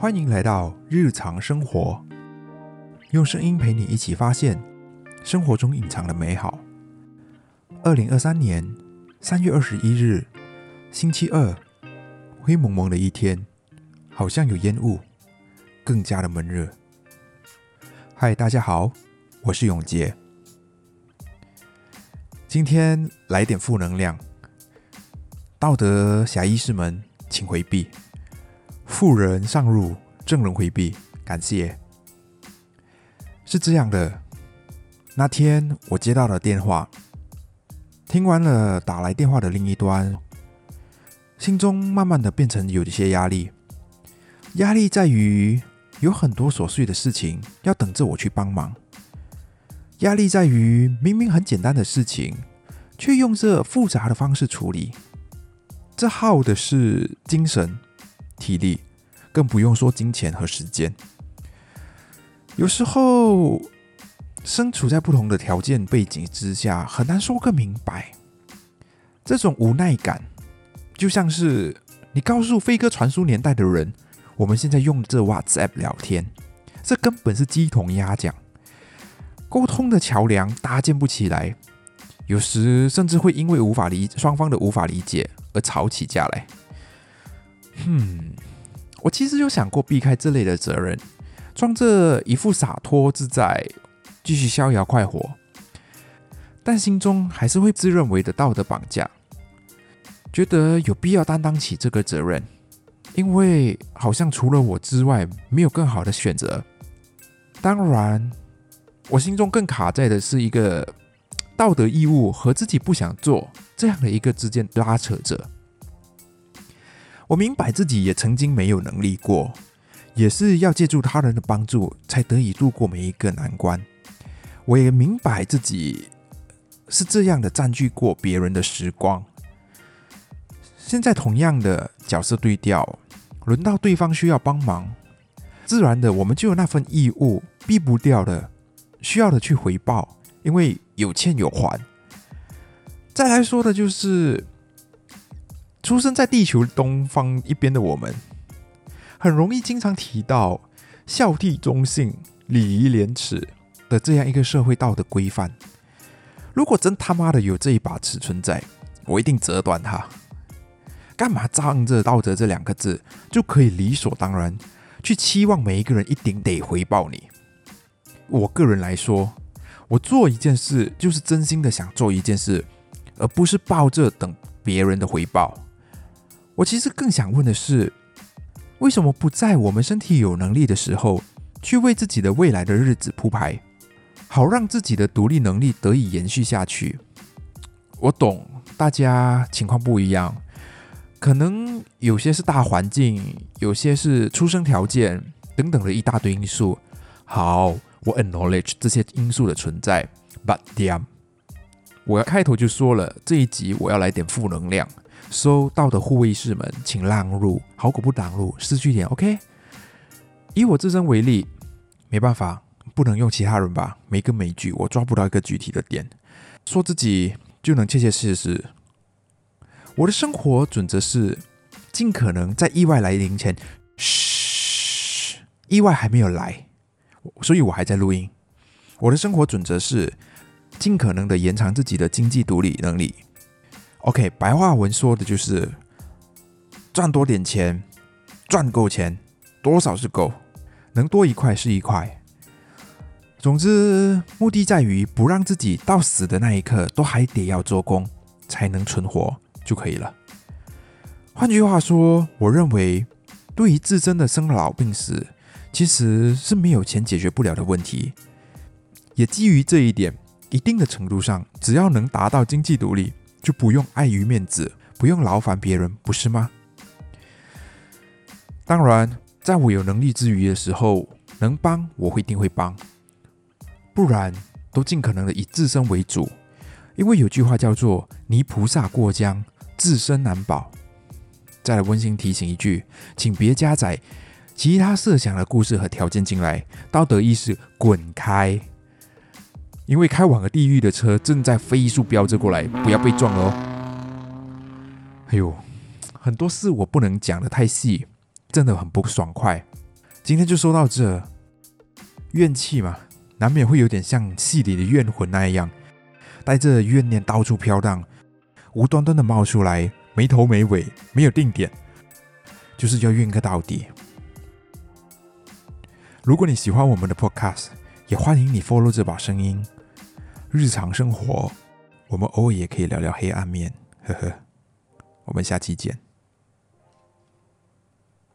欢迎来到日常生活，用声音陪你一起发现生活中隐藏的美好。二零二三年三月二十一日，星期二，灰蒙蒙的一天，好像有烟雾，更加的闷热。嗨，大家好，我是永杰，今天来点负能量。道德侠义士们，请回避。富人上路，正人回避，感谢。是这样的，那天我接到了电话，听完了打来电话的另一端，心中慢慢的变成有一些压力。压力在于有很多琐碎的事情要等着我去帮忙。压力在于明明很简单的事情，却用这复杂的方式处理，这耗的是精神。体力，更不用说金钱和时间。有时候，身处在不同的条件背景之下，很难说个明白。这种无奈感，就像是你告诉飞鸽传书年代的人，我们现在用这 WhatsApp 聊天，这根本是鸡同鸭讲，沟通的桥梁搭建不起来。有时甚至会因为无法理双方的无法理解而吵起架来。哼，我其实有想过避开这类的责任，装着一副洒脱自在，继续逍遥快活，但心中还是会自认为的道德绑架，觉得有必要担当起这个责任，因为好像除了我之外没有更好的选择。当然，我心中更卡在的是一个道德义务和自己不想做这样的一个之间拉扯着。我明白自己也曾经没有能力过，也是要借助他人的帮助才得以度过每一个难关。我也明白自己是这样的占据过别人的时光。现在同样的角色对调，轮到对方需要帮忙，自然的我们就有那份义务，避不掉的需要的去回报，因为有欠有还。再来说的就是。出生在地球东方一边的我们，很容易经常提到孝悌忠信、礼仪廉耻的这样一个社会道德规范。如果真他妈的有这一把尺存在，我一定折断它。干嘛仗着道德这两个字就可以理所当然去期望每一个人一定得回报你？我个人来说，我做一件事就是真心的想做一件事，而不是抱着等别人的回报。我其实更想问的是，为什么不在我们身体有能力的时候，去为自己的未来的日子铺排，好让自己的独立能力得以延续下去？我懂大家情况不一样，可能有些是大环境，有些是出生条件等等的一大堆因素。好，我 acknowledge 这些因素的存在，but damn，我要开头就说了，这一集我要来点负能量。收到的护卫士们，请让路，好狗不挡路，失去点 OK。以我自身为例，没办法，不能用其他人吧？没根没据，我抓不到一个具体的点，说自己就能切切实实。我的生活准则是，尽可能在意外来临前，嘘，意外还没有来，所以我还在录音。我的生活准则是，尽可能的延长自己的经济独立能力。OK，白话文说的就是赚多点钱，赚够钱，多少是够，能多一块是一块。总之，目的在于不让自己到死的那一刻都还得要做工才能存活就可以了。换句话说，我认为对于自身的生老病死，其实是没有钱解决不了的问题。也基于这一点，一定的程度上，只要能达到经济独立。就不用碍于面子，不用劳烦别人，不是吗？当然，在我有能力之余的时候，能帮我会一定会帮，不然都尽可能的以自身为主。因为有句话叫做“泥菩萨过江，自身难保”。再来温馨提醒一句，请别加载其他设想的故事和条件进来，道德意识滚开。因为开往了地狱的车正在飞速飙着过来，不要被撞哦！哎呦，很多事我不能讲的太细，真的很不爽快。今天就说到这。怨气嘛，难免会有点像戏里的怨魂那样，带着怨念到处飘荡，无端端的冒出来，没头没尾，没有定点，就是要怨个到底。如果你喜欢我们的 Podcast，也欢迎你 follow 这把声音。日常生活，我们偶尔也可以聊聊黑暗面，呵呵。我们下期见。